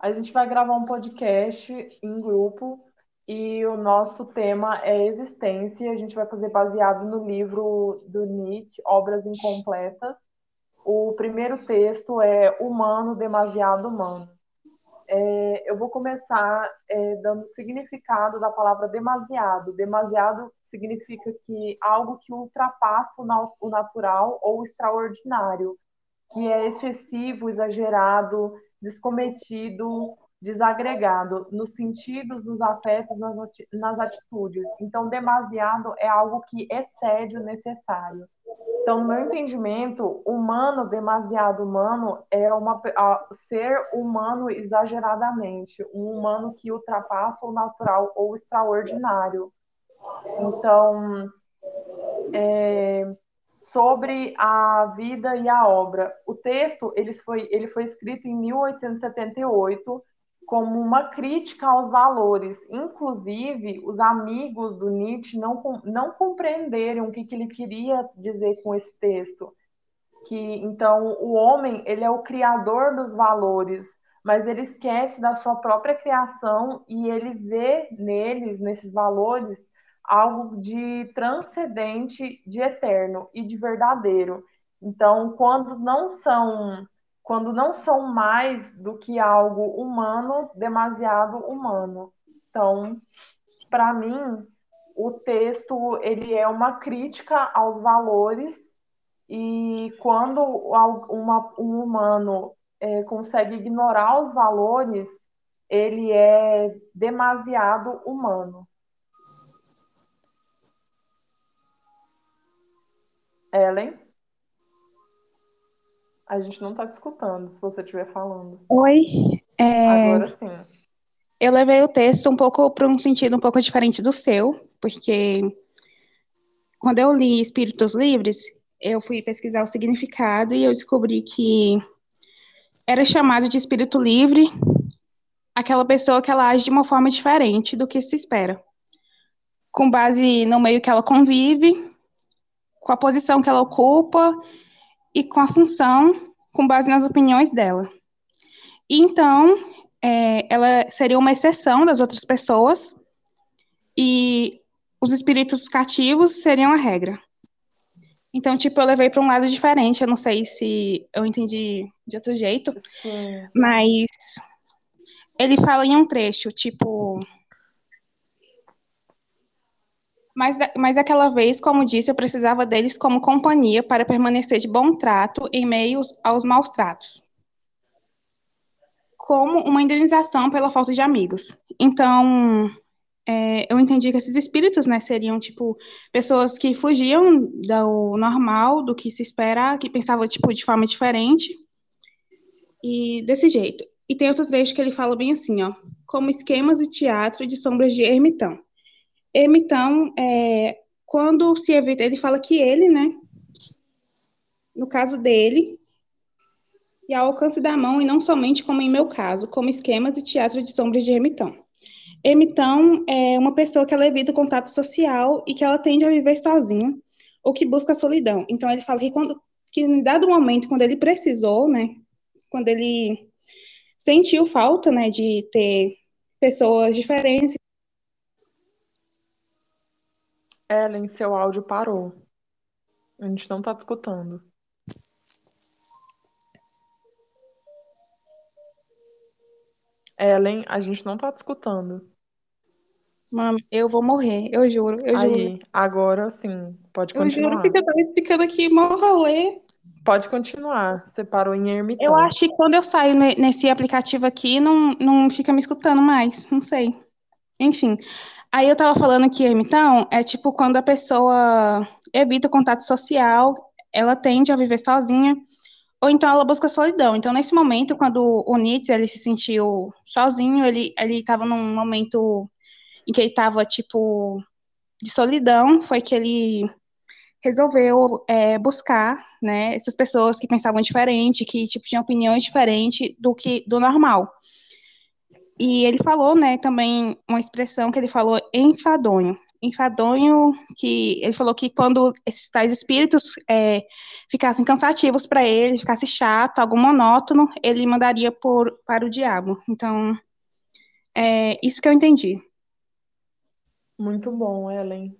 A gente vai gravar um podcast em grupo e o nosso tema é existência. A gente vai fazer baseado no livro do Nietzsche, Obras Incompletas. O primeiro texto é Humano, Demasiado Humano. É, eu vou começar é, dando significado da palavra demasiado. Demasiado significa que algo que ultrapassa o natural ou o extraordinário, que é excessivo, exagerado, descometido, desagregado, nos sentidos, nos afetos, nas, atitudes. Então, demasiado é algo que excede o necessário. Então, no meu entendimento, humano, demasiado humano, é uma ser humano exageradamente, um humano que ultrapassa o natural ou o extraordinário. Então, é, sobre a vida e a obra. O texto ele foi, ele foi escrito em 1878 como uma crítica aos valores. Inclusive, os amigos do Nietzsche não, não compreenderam o que, que ele queria dizer com esse texto. Que então o homem ele é o criador dos valores, mas ele esquece da sua própria criação e ele vê neles, nesses valores, algo de transcendente, de eterno e de verdadeiro. Então, quando não são quando não são mais do que algo humano, demasiado humano. Então, para mim, o texto ele é uma crítica aos valores e quando uma, um humano é, consegue ignorar os valores, ele é demasiado humano. Ellen? A gente não está te escutando, se você estiver falando. Oi. É... Agora sim. Eu levei o texto um pouco para um sentido um pouco diferente do seu, porque quando eu li Espíritos Livres, eu fui pesquisar o significado e eu descobri que era chamado de espírito livre aquela pessoa que ela age de uma forma diferente do que se espera. Com base no meio que ela convive, com a posição que ela ocupa e com a função com base nas opiniões dela. E então, é, ela seria uma exceção das outras pessoas e os espíritos cativos seriam a regra. Então, tipo, eu levei para um lado diferente. Eu não sei se eu entendi de outro jeito, Sim. mas ele fala em um trecho, tipo, mas, mas aquela vez, como disse, eu precisava deles como companhia para permanecer de bom trato em meio aos maus tratos. Como uma indenização pela falta de amigos. Então, é, eu entendi que esses espíritos, né, seriam, tipo, pessoas que fugiam do normal, do que se espera, que pensavam, tipo, de forma diferente. E desse jeito. E tem outro trecho que ele fala bem assim, ó. Como esquemas de teatro de sombras de ermitão. Então, é, quando se evita, ele fala que ele, né, no caso dele, e ao alcance da mão, e não somente como em meu caso, como esquemas e teatro de sombras de ermitão. Ermitão é uma pessoa que ela evita o contato social e que ela tende a viver sozinha, ou que busca a solidão. Então, ele fala que, quando, que em dado momento, quando ele precisou, né, quando ele sentiu falta, né, de ter pessoas diferentes, Ellen, seu áudio parou. A gente não tá te escutando. Ellen, a gente não tá te escutando. Mano, eu vou morrer, eu juro, eu Aí, juro. agora sim, pode Eu juro continuar. que eu tava explicando aqui mó rolê. Pode continuar. Você parou em ermitão. Eu acho que quando eu saio ne- nesse aplicativo aqui, não, não fica me escutando mais, não sei. Enfim, Aí eu tava falando que ermitão é tipo quando a pessoa evita o contato social, ela tende a viver sozinha, ou então ela busca solidão. Então, nesse momento, quando o Nietzsche ele se sentiu sozinho, ele ele estava num momento em que ele estava tipo de solidão, foi que ele resolveu é, buscar, né, essas pessoas que pensavam diferente, que tipo tinham opiniões diferentes do que do normal. E ele falou, né, também uma expressão que ele falou enfadonho. enfadonho, que ele falou que quando esses tais espíritos é, ficassem cansativos para ele, ficasse chato, algo monótono, ele mandaria por, para o diabo. Então, é isso que eu entendi. Muito bom, Ellen.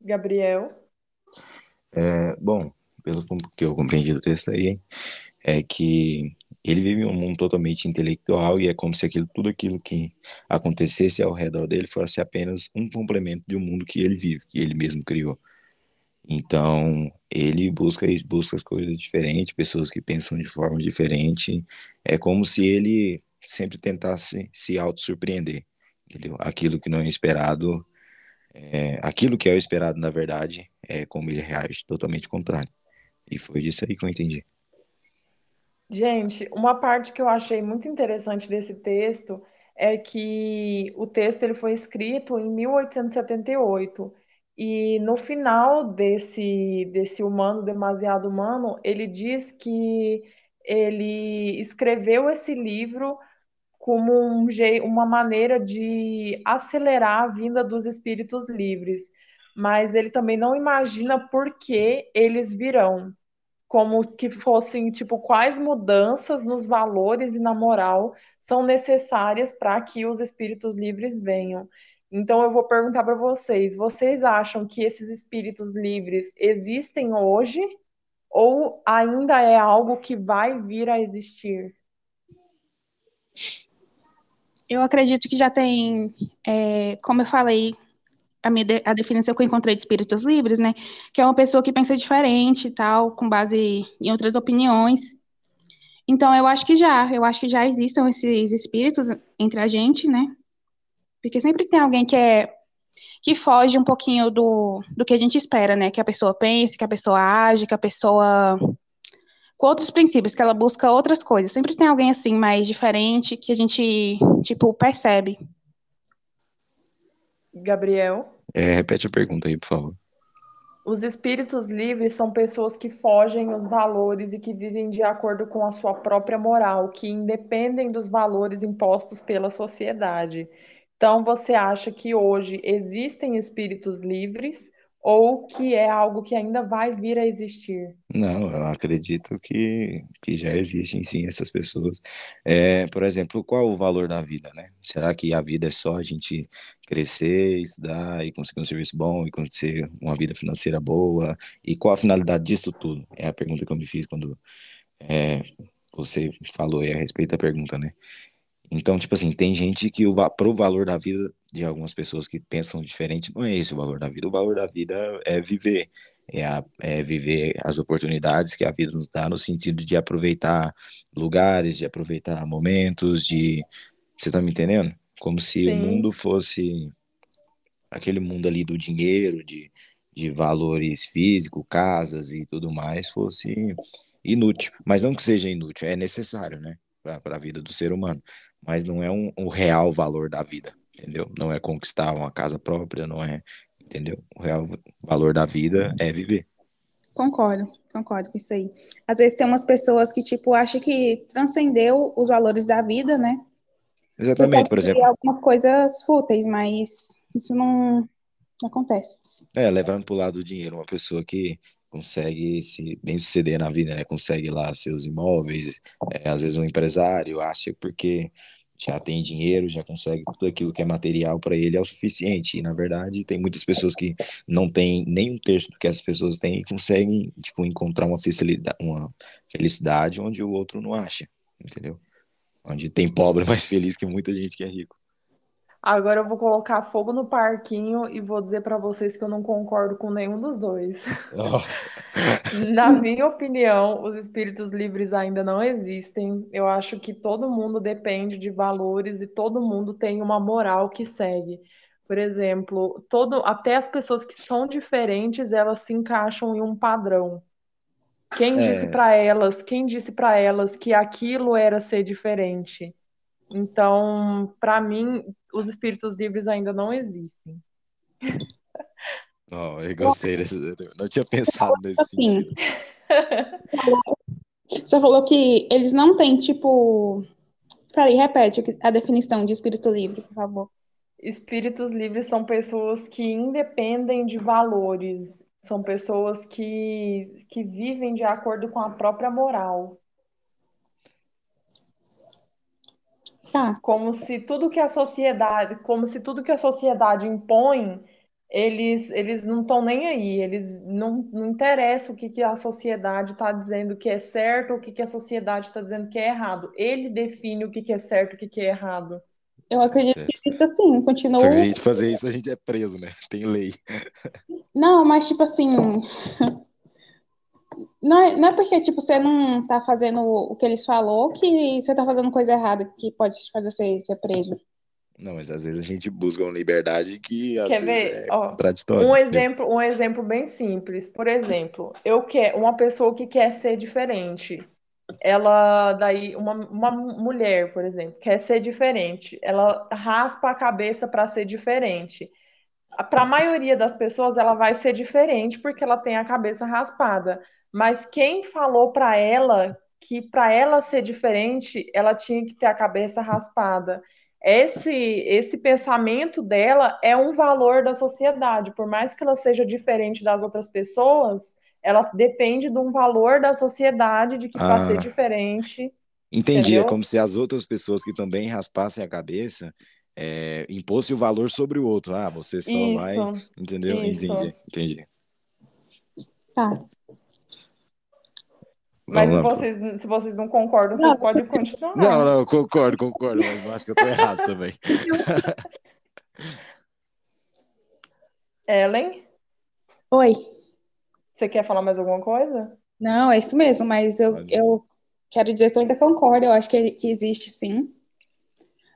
Gabriel? É, bom, pelo que eu compreendi do texto aí, é que ele vive um mundo totalmente intelectual e é como se aquilo, tudo aquilo que acontecesse ao redor dele fosse apenas um complemento de um mundo que ele vive, que ele mesmo criou. Então, ele busca busca as coisas diferentes, pessoas que pensam de forma diferente. É como se ele sempre tentasse se auto-surpreender? Aquilo que não é esperado, é, aquilo que é o esperado, na verdade, é como ele reage totalmente contrário. E foi disso aí que eu entendi. Gente, uma parte que eu achei muito interessante desse texto é que o texto ele foi escrito em 1878 e no final desse desse humano demasiado humano, ele diz que ele escreveu esse livro como um uma maneira de acelerar a vinda dos espíritos livres, mas ele também não imagina por que eles virão como que fossem, tipo, quais mudanças nos valores e na moral são necessárias para que os espíritos livres venham. Então, eu vou perguntar para vocês: vocês acham que esses espíritos livres existem hoje ou ainda é algo que vai vir a existir? Eu acredito que já tem, é, como eu falei a, minha de, a definição que eu encontrei de espíritos livres, né? Que é uma pessoa que pensa diferente e tal, com base em outras opiniões. Então, eu acho que já, eu acho que já existam esses espíritos entre a gente, né? Porque sempre tem alguém que é que foge um pouquinho do, do que a gente espera, né? Que a pessoa pense, que a pessoa age, que a pessoa com outros princípios, que ela busca outras coisas. Sempre tem alguém assim mais diferente que a gente tipo percebe. Gabriel? É, repete a pergunta aí, por favor. Os espíritos livres são pessoas que fogem os valores e que vivem de acordo com a sua própria moral, que independem dos valores impostos pela sociedade. Então, você acha que hoje existem espíritos livres ou que é algo que ainda vai vir a existir? Não, eu acredito que, que já existem sim essas pessoas. É, por exemplo, qual o valor da vida, né? Será que a vida é só a gente crescer, estudar e conseguir um serviço bom e conseguir uma vida financeira boa? E qual a finalidade disso tudo? É a pergunta que eu me fiz quando é, você falou aí a respeito da pergunta, né? Então, tipo assim, tem gente que o, pro valor da vida de algumas pessoas que pensam diferente, não é esse o valor da vida. O valor da vida é viver, é, a, é viver as oportunidades que a vida nos dá no sentido de aproveitar lugares, de aproveitar momentos, de... Você tá me entendendo? Como se Sim. o mundo fosse aquele mundo ali do dinheiro, de, de valores físicos, casas e tudo mais, fosse inútil. Mas não que seja inútil, é necessário, né? Para a vida do ser humano mas não é um, um real valor da vida, entendeu? Não é conquistar uma casa própria, não é, entendeu? O real valor da vida é viver. Concordo, concordo com isso aí. Às vezes tem umas pessoas que, tipo, acham que transcendeu os valores da vida, né? Exatamente, por exemplo. algumas coisas fúteis, mas isso não, não acontece. É, levando para o lado do dinheiro, uma pessoa que consegue se bem suceder na vida, né? Consegue lá seus imóveis, é, às vezes um empresário acha porque já tem dinheiro, já consegue tudo aquilo que é material para ele é o suficiente. E na verdade tem muitas pessoas que não têm nem um terço do que essas pessoas têm e conseguem tipo encontrar uma felicidade, uma felicidade onde o outro não acha, entendeu? Onde tem pobre mais feliz que muita gente que é rico. Agora eu vou colocar fogo no parquinho e vou dizer para vocês que eu não concordo com nenhum dos dois. Oh. Na minha opinião, os espíritos livres ainda não existem. Eu acho que todo mundo depende de valores e todo mundo tem uma moral que segue. Por exemplo, todo, até as pessoas que são diferentes, elas se encaixam em um padrão. Quem é... disse para elas, quem disse para elas que aquilo era ser diferente? Então, para mim, os espíritos livres ainda não existem. Oh, eu gostei não tinha pensado nesse assim, sentido. Você falou que eles não têm, tipo. Peraí, repete a definição de espírito livre, por favor. espíritos livres são pessoas que independem de valores, são pessoas que, que vivem de acordo com a própria moral. Tá. Como se tudo que a sociedade, como se tudo que a sociedade impõe, eles, eles não estão nem aí, eles não, não interessa o que, que a sociedade está dizendo que é certo, o que, que a sociedade está dizendo que é errado. Ele define o que, que é certo, o que, que é errado. Eu acredito Certo. que fica assim, continua. Se a gente fazer isso, a gente é preso, né? Tem lei. Não, mas tipo assim. Não é, não é porque, tipo, você não tá fazendo o que eles falou que você tá fazendo coisa errada que pode te fazer ser, ser preso. Não, mas às vezes a gente busca uma liberdade que às Quer vezes ver? é Ó, contraditória. Um exemplo, um exemplo bem simples. Por exemplo, eu quero uma pessoa que quer ser diferente. Ela daí uma, uma mulher, por exemplo, quer ser diferente. Ela raspa a cabeça para ser diferente. Para a maioria das pessoas, ela vai ser diferente porque ela tem a cabeça raspada. Mas quem falou para ela que para ela ser diferente, ela tinha que ter a cabeça raspada? Esse, esse pensamento dela é um valor da sociedade. Por mais que ela seja diferente das outras pessoas, ela depende de um valor da sociedade de que para ser Ah, diferente, entendi. É entendeu? como se as outras pessoas que também raspassem a cabeça é, o valor sobre o outro. Ah, você só vai. Isso, Entendeu? isso. Entendi, entendi. Tá. Mas se vocês, se vocês não concordam, Não, vocês podem continuar. Não, não, eu concordo, concordo, mas não acho que eu tô errado também. Ellen, Oi. você quer falar mais alguma coisa? Não, é isso mesmo, mas eu, eu quero dizer que eu ainda concordo, eu acho que, que existe sim.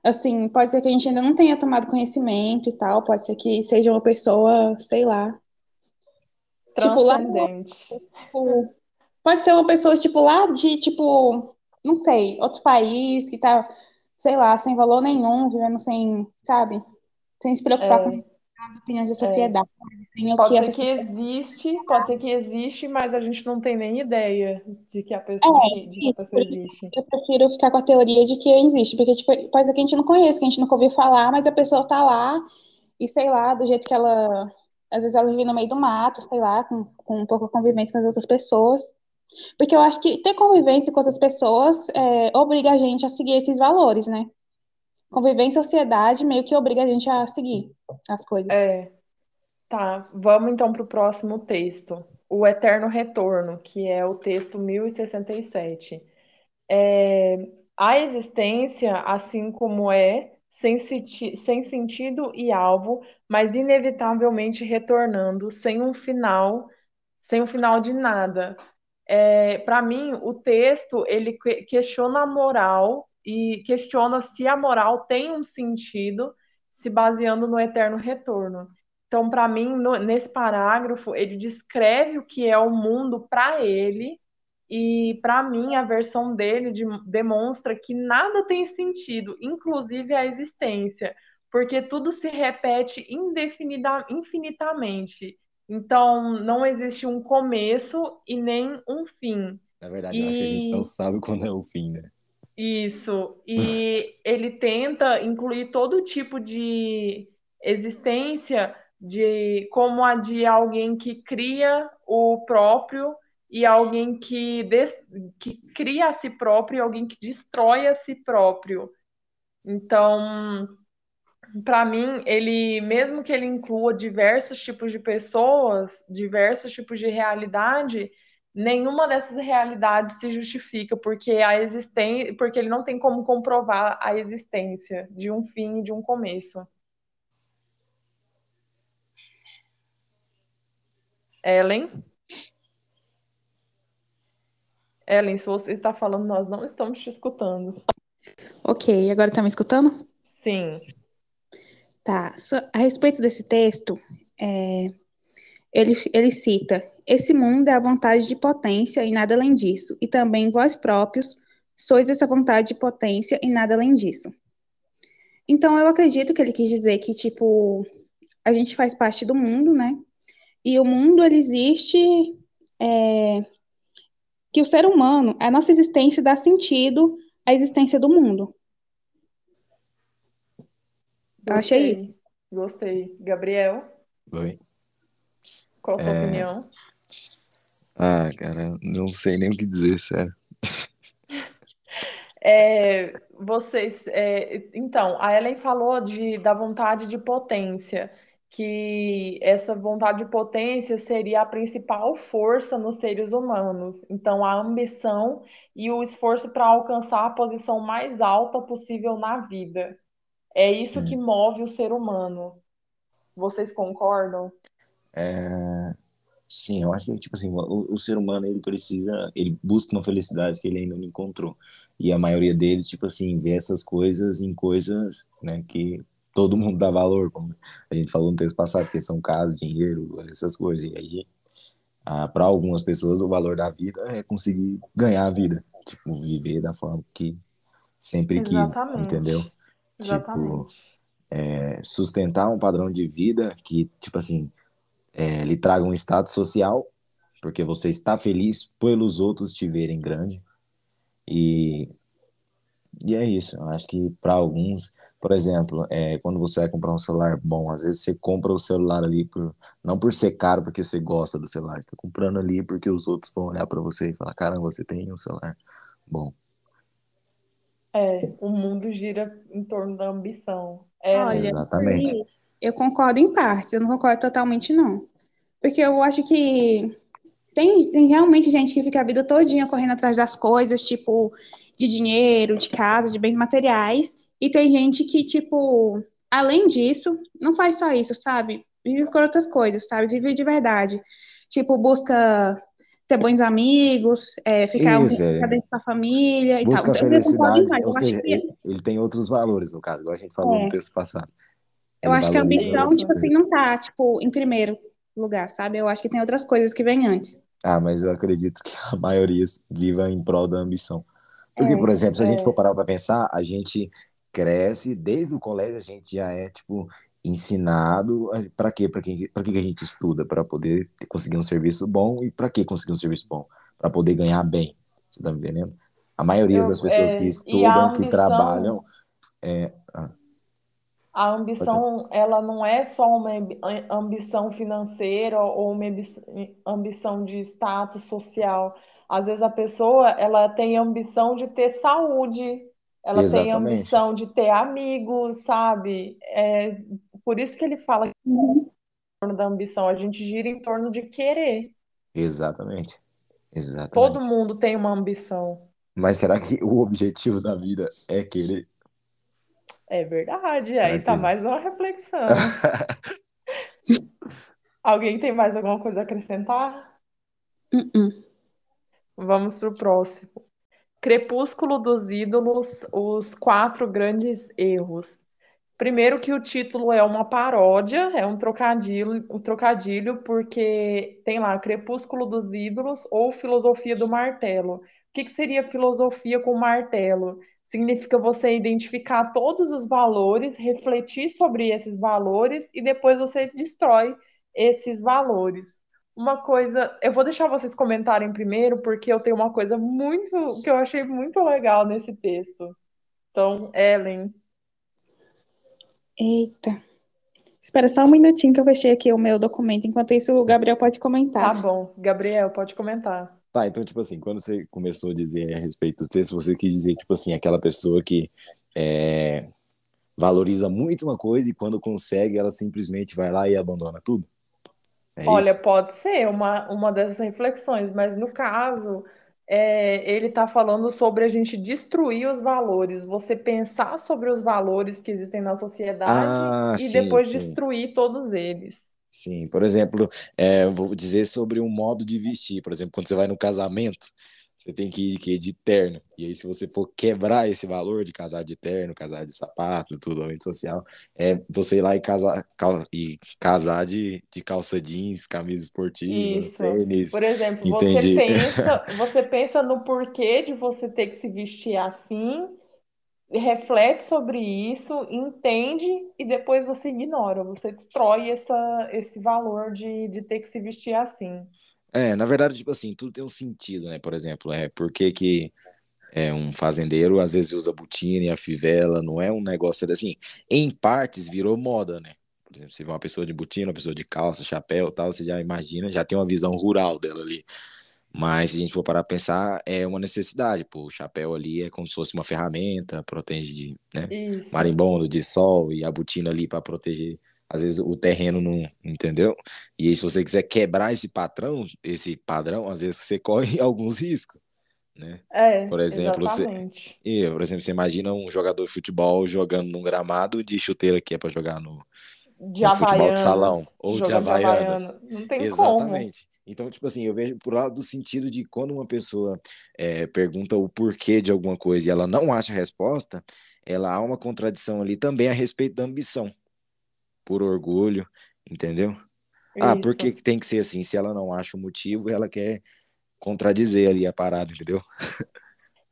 Assim, pode ser que a gente ainda não tenha tomado conhecimento e tal, pode ser que seja uma pessoa, sei lá, tipo, lá Transcendente. Tipo, pode ser uma pessoa, tipo, lá de, tipo, não sei, outro país que tá, sei lá, sem valor nenhum, vivendo sem, sabe? Sem se preocupar com É, as opiniões da é. sociedade, o Pode que ser que sociedade... existe, pode ser que existe, mas a gente não tem nem ideia de que a pessoa, de É, que, de que a pessoa existe. eu prefiro ficar com a teoria de que existe, porque, tipo, pode ser que a gente não conheça, que a gente nunca ouviu falar, mas a pessoa tá lá e, sei lá, do jeito que ela... Às vezes ela vive no meio do mato, sei lá, com, com pouca convivência com as outras pessoas. Porque eu acho que ter convivência com outras pessoas é, obriga a gente a seguir esses valores, né? Conviver em sociedade meio que obriga a gente a seguir as coisas. É, tá. Vamos então para o próximo texto. O Eterno Retorno, que é o texto 1067. É, a existência, assim como é, sem, sem sentido e alvo, mas inevitavelmente retornando, sem um final, sem um final de nada. É, para mim, o texto ele que- questiona a moral e questiona se a moral tem um sentido, se baseando no eterno retorno. Então, para mim, no- nesse parágrafo, ele descreve o que é o mundo para ele, e para mim, a versão dele de- demonstra que nada tem sentido, inclusive a existência, porque tudo se repete indefinida, infinitamente. Então, não existe um começo e nem um fim. Na verdade, eu acho que a gente não E sabe quando é o fim, né? isso. E ele tenta incluir todo tipo de existência de como a de alguém que cria o próprio e alguém que, des- que cria a si próprio e alguém que destrói a si próprio. Então, para mim, ele, mesmo que ele inclua diversos tipos de pessoas, diversos tipos de realidade, nenhuma dessas realidades se justifica, porque a existência, porque ele não tem como comprovar a existência de um fim e de um começo. Ellen? Ellen, se você está falando, nós não estamos te escutando. Ok, agora tá me escutando? Sim. Tá. A respeito desse texto, é, ele, ele cita: Esse mundo é a vontade de potência e nada além disso, e também vós próprios sois essa vontade de potência e nada além disso. Então, eu acredito que ele quis dizer que, tipo, a gente faz parte do mundo, né? E o mundo, ele existe, é, que o ser humano, a nossa existência dá sentido à existência do mundo. Eu achei Gostei. isso. Gostei. Gabriel, Oi. qual a sua É, opinião? Ah, cara, não sei nem o que dizer, sério. É, vocês, é, então, a Ellen falou de, da vontade de potência, que essa vontade de potência seria a principal força nos seres humanos. Então, a ambição e o esforço para alcançar a posição mais alta possível na vida. É isso que Hum. move o ser humano. Vocês concordam? É, sim, eu acho que, tipo assim, o, o ser humano, ele precisa, ele busca uma felicidade que ele ainda não encontrou. E a maioria deles, tipo assim, vê essas coisas em coisas, né, que todo mundo dá valor, como a gente falou no texto passado, que são casa, dinheiro, essas coisas. E aí, ah, para algumas pessoas, o valor da vida é conseguir ganhar a vida, tipo, viver da forma que sempre quis, entendeu? Exatamente. Tipo, é, sustentar um padrão de vida que, tipo assim, é, lhe traga um status social, porque você está feliz pelos outros te verem grande. E, e é isso. Eu acho que para alguns, por exemplo, é, quando você vai comprar um celular bom, às vezes você compra o celular ali por, não por ser caro, porque você gosta do celular, você está comprando ali porque os outros vão olhar para você e falar: caramba, você tem um celular bom. É, o mundo gira em torno da ambição. Olha, Ellen, isso Exatamente. eu concordo em partes, eu não concordo totalmente, não. Porque eu acho que tem, tem realmente gente que fica a vida todinha correndo atrás das coisas, tipo, de dinheiro, de casa, de bens materiais. E tem gente que, tipo, além disso, não faz só isso, sabe? Vive por outras coisas, sabe? Vive de verdade. Tipo, busca ter bons amigos, é, ficar um Isso, tempo é, dentro da família e tal. busca em felicidade, ou seja, que ele, ele tem outros valores, no caso, igual a gente falou no é, texto passado. Eu acho que a ambição, tipo assim, não tá, tipo, em primeiro lugar, sabe? Eu acho que tem outras coisas que vêm antes. Ah, mas eu acredito que a maioria viva em prol da ambição. Porque, por É, exemplo, se a gente for é, parar para pensar, a gente cresce, desde o colégio a gente já é, tipo, ensinado para quê? Para que, para que que a gente estuda? Para poder conseguir um serviço bom e para que conseguir um serviço bom? Para poder ganhar bem. Você tá me entendendo? A maioria das eu, pessoas que é, e a estudam, que ambição, trabalham, é, ah, a ambição, ela não é só uma ambi- ambição financeira ou uma ambi- ambição de status social. Às vezes a pessoa, ela tem ambição de ter saúde, ela tem Exatamente, ambição de ter amigos, sabe? É por isso que ele fala que em torno da ambição, a gente gira em torno de querer. exatamente, Todo exatamente. mundo tem uma ambição. Mas será que o objetivo da vida é querer? É verdade, Será aí tá que mais uma reflexão. Alguém tem mais alguma coisa a acrescentar? uh-uh. Vamos pro próximo. Crepúsculo dos Ídolos, os quatro grandes erros. Primeiro que o título é uma paródia, é um trocadilho, um trocadilho, porque tem lá Crepúsculo dos Ídolos ou Filosofia do Martelo. O que que seria filosofia com martelo? Significa você identificar todos os valores, refletir sobre esses valores e depois você destrói esses valores. Uma coisa, eu vou deixar vocês comentarem primeiro, porque eu tenho uma coisa muito que eu achei muito legal nesse texto. Então, Ellen, Eita. Espera só um minutinho que eu fechei aqui o meu documento. Enquanto isso, o Gabriel pode tá comentar. bom. Gabriel, pode comentar. Tá, então, tipo assim, quando você começou a dizer a respeito dos textos, você quis dizer, tipo assim, aquela pessoa que é, valoriza muito uma coisa e quando consegue, ela simplesmente vai lá e abandona tudo? É Olha, isso? pode ser uma, uma dessas reflexões, mas no caso, é, ele está falando sobre a gente destruir os valores, você pensar sobre os valores que existem na sociedade Ah, e sim, depois sim, destruir todos eles. sim. Por exemplo, é, vou dizer sobre um modo de vestir. Por exemplo, quando você vai no casamento, você tem que ir de quê? De terno. E aí, se você for quebrar esse valor de casar de terno, casar de sapato, tudo, ambiente social, é você ir lá e casar, cal- e casar de, de calça jeans, camisa esportiva, Isso. tênis, Por exemplo, você pensa, você pensa no porquê de você ter que se vestir assim, reflete sobre isso, entende e depois você ignora, você destrói essa, esse valor de, de ter que se vestir assim. É, na verdade, tipo assim, tudo tem um sentido, né? Por exemplo, é por que que é um fazendeiro, às vezes usa botina e a fivela, não é um negócio assim. Em partes virou moda, né? Por exemplo, você vê uma pessoa de botina, uma pessoa de calça, chapéu tal, você já imagina, já tem uma visão rural dela ali. Mas se a gente for parar a pensar, é uma necessidade. Pô, o chapéu ali é como se fosse uma ferramenta, protege de né, marimbondo, de sol, e a botina ali para proteger, às vezes, o terreno não. Entendeu? E aí, se você quiser quebrar esse patrão, esse padrão, às vezes você corre alguns riscos. Né? É, por exemplo, exatamente. Você, e, por exemplo, você imagina um jogador de futebol jogando num gramado de chuteira que é para jogar no, de no futebol de salão ou de havaianas. Não tem Exatamente. Como. Então, tipo assim, eu vejo por lado do sentido de quando uma pessoa é, pergunta o porquê de alguma coisa e ela não acha a resposta, ela há uma contradição ali também a respeito da ambição, por orgulho, entendeu? Isso. Ah, por que tem que ser assim? Se ela não acha o motivo, ela quer contradizer ali a parada, entendeu?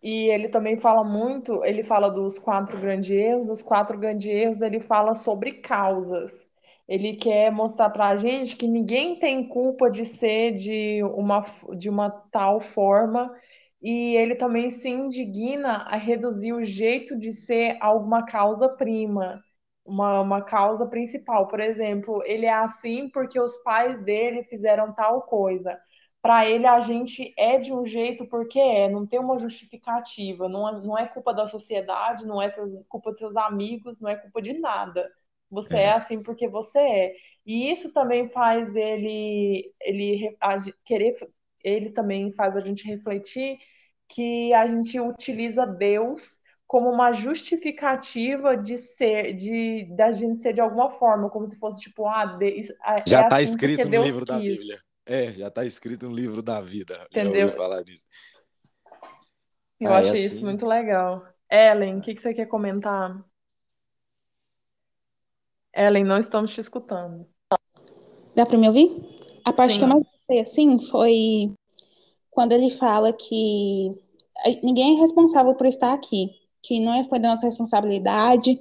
E ele também fala muito, ele fala dos quatro grandes erros, os quatro grandes erros ele fala sobre causas. Ele quer mostrar para a gente que ninguém tem culpa de ser de uma, de uma tal forma, e ele também se indigna a reduzir o jeito de ser alguma causa prima, uma, uma causa principal. Por exemplo, ele é assim porque os pais dele fizeram tal coisa para ele a gente é de um jeito porque é, não tem uma justificativa, não é, não é culpa da sociedade, não é seus, culpa de seus amigos, não é culpa de nada. Você é. é assim porque você é. E isso também faz ele, ele querer, ele também faz a gente refletir que a gente utiliza Deus como uma justificativa de ser, de da gente ser de alguma forma, como se fosse tipo, ah, de, é já está assim escrito no Deus livro quis. da Bíblia. É, já está escrito no livro da vida. Entendeu? Já ouvi falar disso. Eu ah, achei é assim. isso muito legal. Ellen, o que, que você quer comentar? Ellen, não estamos te escutando. Dá para me ouvir? A parte Sim. que eu mais gostei, assim, foi quando ele fala que ninguém é responsável por estar aqui, que não é, foi da nossa responsabilidade,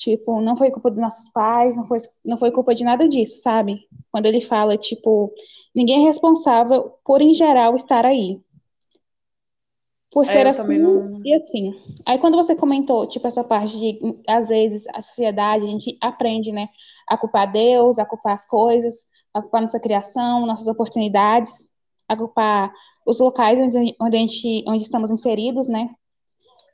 Tipo, não foi culpa dos nossos pais, não foi, não foi culpa de nada disso, sabe? Quando ele fala, tipo, ninguém é responsável por, em geral, estar aí. Por é, ser assim não... e assim. Aí quando você comentou, tipo, essa parte de, às vezes, a sociedade, a gente aprende, né, a culpar Deus, a culpar as coisas, a culpar nossa criação, nossas oportunidades, a culpar os locais onde, onde, gente, onde estamos inseridos, né?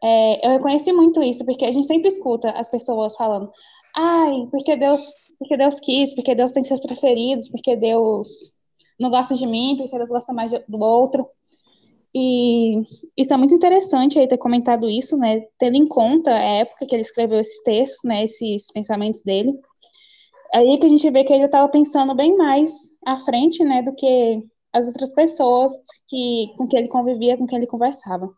É, eu reconheci muito isso, porque a gente sempre escuta as pessoas falando, ai, porque Deus, porque Deus quis, porque Deus tem seus preferidos, porque Deus não gosta de mim, porque Deus gosta mais do outro. E isso é muito interessante aí ter comentado isso, né? Tendo em conta a época que ele escreveu esses textos, né? Esses pensamentos dele. Aí que a gente vê que ele estava pensando bem mais à frente, né? Do que as outras pessoas que, com quem ele convivia, com quem ele conversava.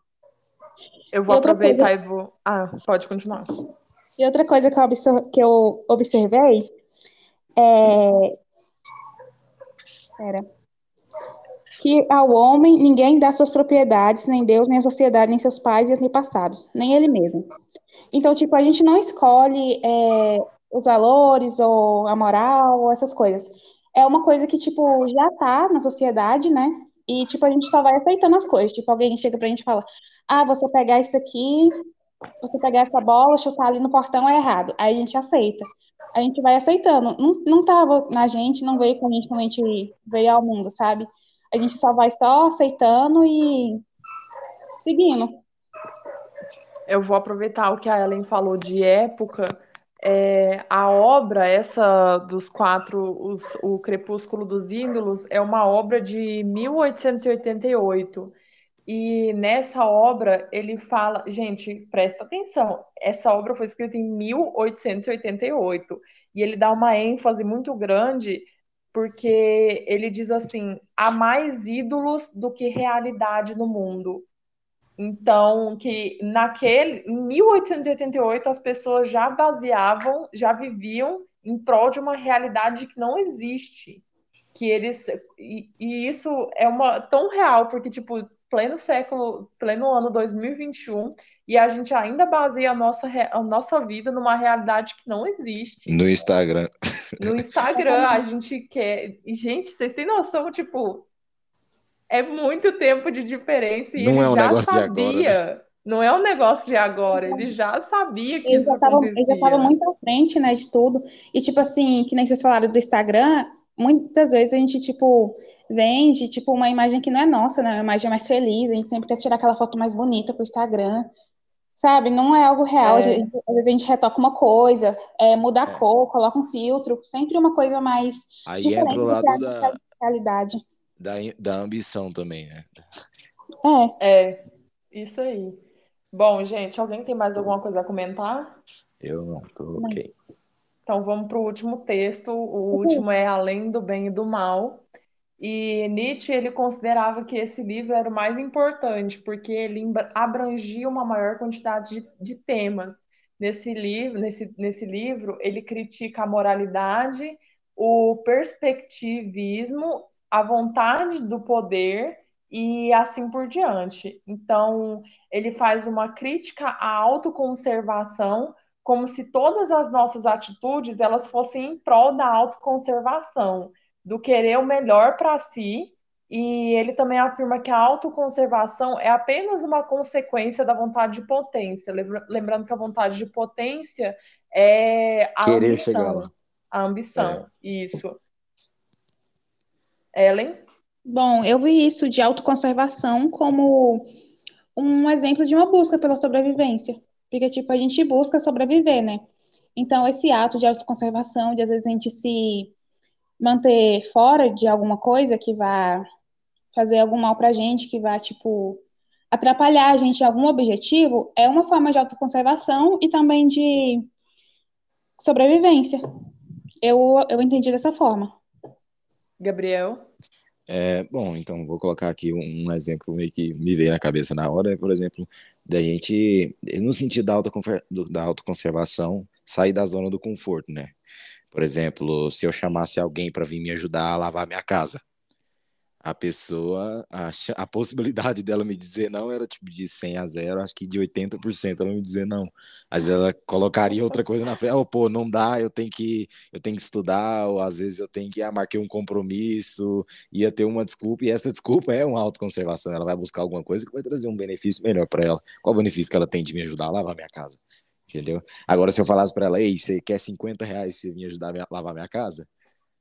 Eu vou aproveitar coisa... e vou. Ah, pode continuar. E outra coisa que eu, observ... que eu observei é. Era. Que ao homem ninguém dá suas propriedades, nem Deus, nem a sociedade, nem seus pais e antepassados, nem ele mesmo. Então, tipo, a gente não escolhe é, os valores ou a moral ou essas coisas. É uma coisa que, tipo, já tá na sociedade, né? E, tipo, a gente só vai aceitando as coisas. Tipo, alguém chega pra gente e fala: ah, você pegar isso aqui, você pegar essa bola, chutar ali no portão é errado. Aí a gente aceita. A gente vai aceitando. Não, não tava na gente, não veio com a gente quando a gente veio ao mundo, sabe? A gente só vai só aceitando e seguindo. Eu vou aproveitar o que a Ellen falou de época é, a obra, essa dos quatro, os, o Crepúsculo dos Ídolos, é uma obra de 1888. E nessa obra ele fala, gente, presta atenção, essa obra foi escrita em 1888 e ele dá uma ênfase muito grande porque ele diz assim: há mais ídolos do que realidade no mundo. Então, que naquele, em 1888, as pessoas já baseavam, já viviam em prol de uma realidade que não existe. Que eles. E, e isso é uma tão real, porque, tipo, pleno século, pleno ano 2021, e a gente ainda baseia a nossa, a nossa vida numa realidade que não existe. No Instagram. No Instagram, a gente quer. Gente, vocês têm noção, tipo, é muito tempo de diferença e não ele é um já sabia. Agora, né? Não é um negócio de agora, ele já sabia que Ele isso já tava, acontecia. ele já tava muito à frente, né, de tudo. E, tipo assim, que nem vocês falaram do Instagram, muitas vezes a gente, tipo, vende, tipo, uma imagem que não é nossa, né? Uma imagem mais feliz, a gente sempre quer tirar aquela foto mais bonita pro Instagram. Sabe? Não é algo real. É. Às vezes a gente retoca uma coisa, é, muda a É. cor, coloca um filtro, sempre uma coisa mais Aí diferente entra o do lado a da, realidade. da, da ambição também, né? É, É, isso aí. Bom, gente, alguém tem mais alguma coisa a comentar? Eu não, tô ok. Então vamos para o último texto. O último é Além do Bem e do Mal. E Nietzsche ele considerava que esse livro era o mais importante porque ele abrangia uma maior quantidade de, de temas. Nesse livro, nesse, nesse livro, ele critica a moralidade, o perspectivismo, a vontade do poder e assim por diante. Então, ele faz uma crítica à autoconservação como se todas as nossas atitudes elas fossem em prol da autoconservação, do querer o melhor para si, e ele também afirma que a autoconservação é apenas uma consequência da vontade de potência, lembra- lembrando que a vontade de potência é a Querer ambição, chegar lá. a ambição, isso. Ellen? bom, eu vi isso de autoconservação como um exemplo de uma busca pela sobrevivência. Porque, tipo, a gente busca sobreviver, né? Então, esse ato de autoconservação, de às vezes a gente se manter fora de alguma coisa que vá fazer algum mal pra gente, que vá, tipo, atrapalhar a gente em algum objetivo, é uma forma de autoconservação e também de sobrevivência. Eu, eu entendi dessa forma. Gabriel? É, bom, então vou colocar aqui um, exemplo meio que me veio na cabeça na hora, por exemplo, da gente, no sentido da, da autoconservação, sair da zona do conforto, né? Por exemplo, se eu chamasse alguém para vir me ajudar a lavar minha casa, a pessoa, a, a possibilidade dela me dizer não era tipo de 100 a 0, acho que de 80% ela me dizer não. Às vezes ela colocaria outra coisa na frente, oh, pô, não dá, eu tenho que, eu tenho que estudar, ou às vezes eu tenho que, ah, marquei um compromisso, ia ter uma desculpa, e essa desculpa é uma autoconservação, ela vai buscar alguma coisa que vai trazer um benefício melhor para ela. Qual o benefício que ela tem de me ajudar a lavar minha casa? Entendeu? Agora, se eu falasse para ela, ei, você quer 50 reais se vir ajudar a me- lavar minha casa?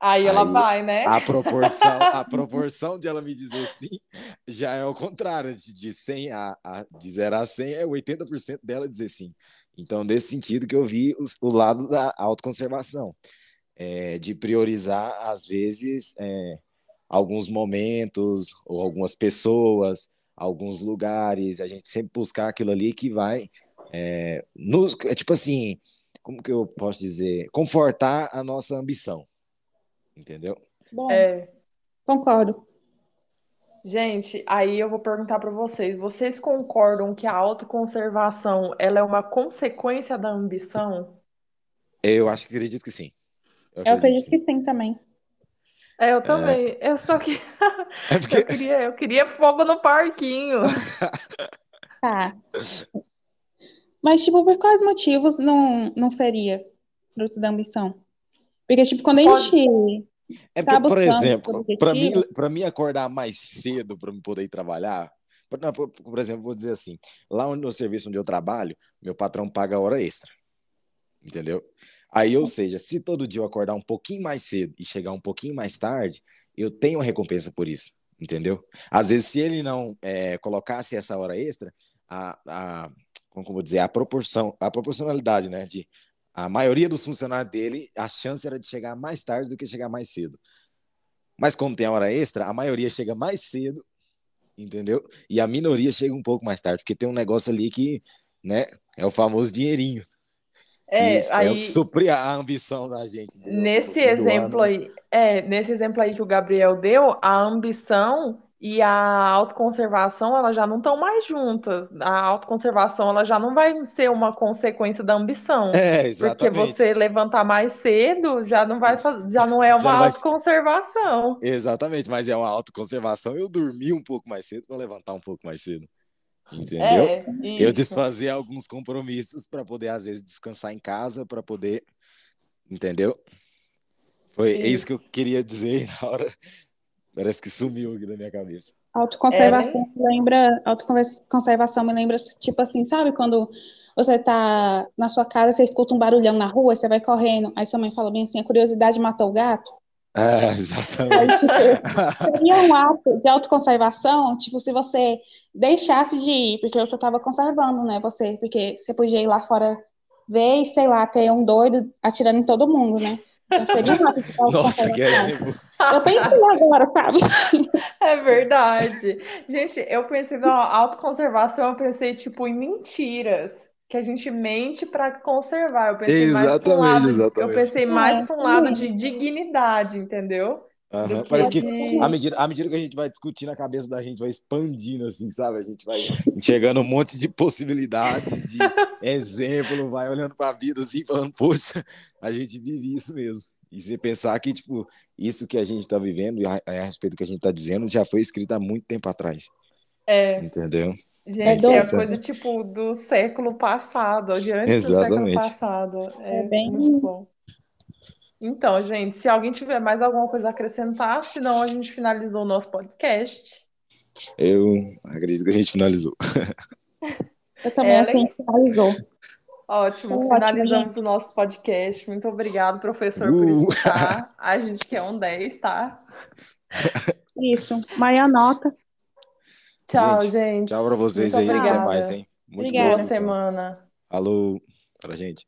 Aí ela Aí, vai, né? A proporção, a proporção de ela me dizer sim já é o contrário, de, de 100 a, a de 0 a 100 é 80% dela dizer sim. Então, nesse sentido que eu vi o, o lado da autoconservação, é, de priorizar, às vezes, é, alguns momentos ou algumas pessoas, alguns lugares, a gente sempre buscar aquilo ali que vai é, nos, é tipo assim, como que eu posso dizer? Confortar a nossa ambição. Entendeu? Bom, É. concordo. Gente, aí eu vou perguntar para vocês, vocês concordam que a autoconservação ela é uma consequência da ambição? Eu acho que acredito que sim. Eu Eu acredito acredito que que sim também. É, eu também. Eu só que É porque eu queria, eu queria fogo no parquinho. Tá. Mas, tipo, por quais motivos não, não seria fruto da ambição? Porque, tipo, quando a Pode- gente É Tá porque, por buscando exemplo, para mim, para mim acordar mais cedo para me poder ir trabalhar, por, não, por, por exemplo, vou dizer assim, lá onde- no serviço onde eu trabalho, meu patrão paga hora extra. Entendeu? Aí, ou seja, se todo dia eu acordar um pouquinho mais cedo e chegar um pouquinho mais tarde, eu tenho uma recompensa por isso. Entendeu? Às vezes, se ele não é, colocasse essa hora extra, a, a, como vou dizer, a proporção, a proporcionalidade, né, de a maioria dos funcionários dele, a chance era de chegar mais tarde do que chegar mais cedo. Mas como tem a hora extra, a maioria chega mais cedo, entendeu? E a minoria chega um pouco mais tarde, porque tem um negócio ali que, né, é o famoso dinheirinho. É, é o aí que supre a ambição da gente. nesse exemplo ano, aí, é, nesse exemplo aí que o Gabriel deu, a ambição e a autoconservação, elas já não estão mais juntas. A autoconservação, ela já não vai ser uma consequência da ambição. É, Porque exatamente. você levantar mais cedo já não vai já não é Já uma vai- autoconservação. Exatamente, mas é uma autoconservação eu dormir um pouco mais cedo para levantar um pouco mais cedo. Entendeu? É, Eu desfazer alguns compromissos para poder, às vezes, descansar em casa, para poder. Entendeu? Foi é isso Isso. que eu queria dizer na hora. Parece que sumiu aqui da minha cabeça. Autoconservação me lembra, autoconservação me lembra, tipo assim, sabe quando você tá na sua casa, você escuta um barulhão na rua, você vai correndo, aí sua mãe fala bem assim, a curiosidade matou o gato? É, exatamente. Tipo, seria um ato de autoconservação, tipo, se você deixasse de ir, porque você estava conservando, né, você, porque você podia ir lá fora ver e, sei lá, ter um doido atirando em todo mundo, né? Seria Nossa, que exemplo. Eu pensei agora, sabe? É verdade. Gente, eu pensei na autoconservação, eu pensei, tipo, em mentiras que a gente mente para conservar. Eu pensei exatamente, mais para um lado, exatamente. Eu pensei mais é, para um lado de dignidade, entendeu? Uhum. Que Parece que à medida, à medida que a gente vai discutindo, a cabeça da gente vai expandindo, assim, sabe? A gente vai enxergando um monte de possibilidades, de exemplo, vai olhando para a vida assim, falando, poxa, a gente vive isso mesmo. E você pensar que, tipo, isso que a gente está vivendo, e a, a respeito do que a gente está dizendo, já foi escrito há muito tempo atrás. É. Entendeu? Gente, é, é coisa tipo do século passado, de antes Exatamente. do século passado. É, é bem muito bom. Então, gente, se alguém tiver mais alguma coisa a acrescentar, senão a gente finalizou o nosso podcast. Eu acredito que a gente finalizou. Eu também é, acho que a gente finalizou. Ótimo, finalizamos ótimo, o nosso podcast. Muito obrigado, professor, uh. por estar. A gente quer um 10, tá? Isso. Maia nota. Tchau, gente. gente. Tchau pra vocês Muito aí. Obrigada. Até mais, hein? Muito Obrigada. boa semana. Alô, pra gente.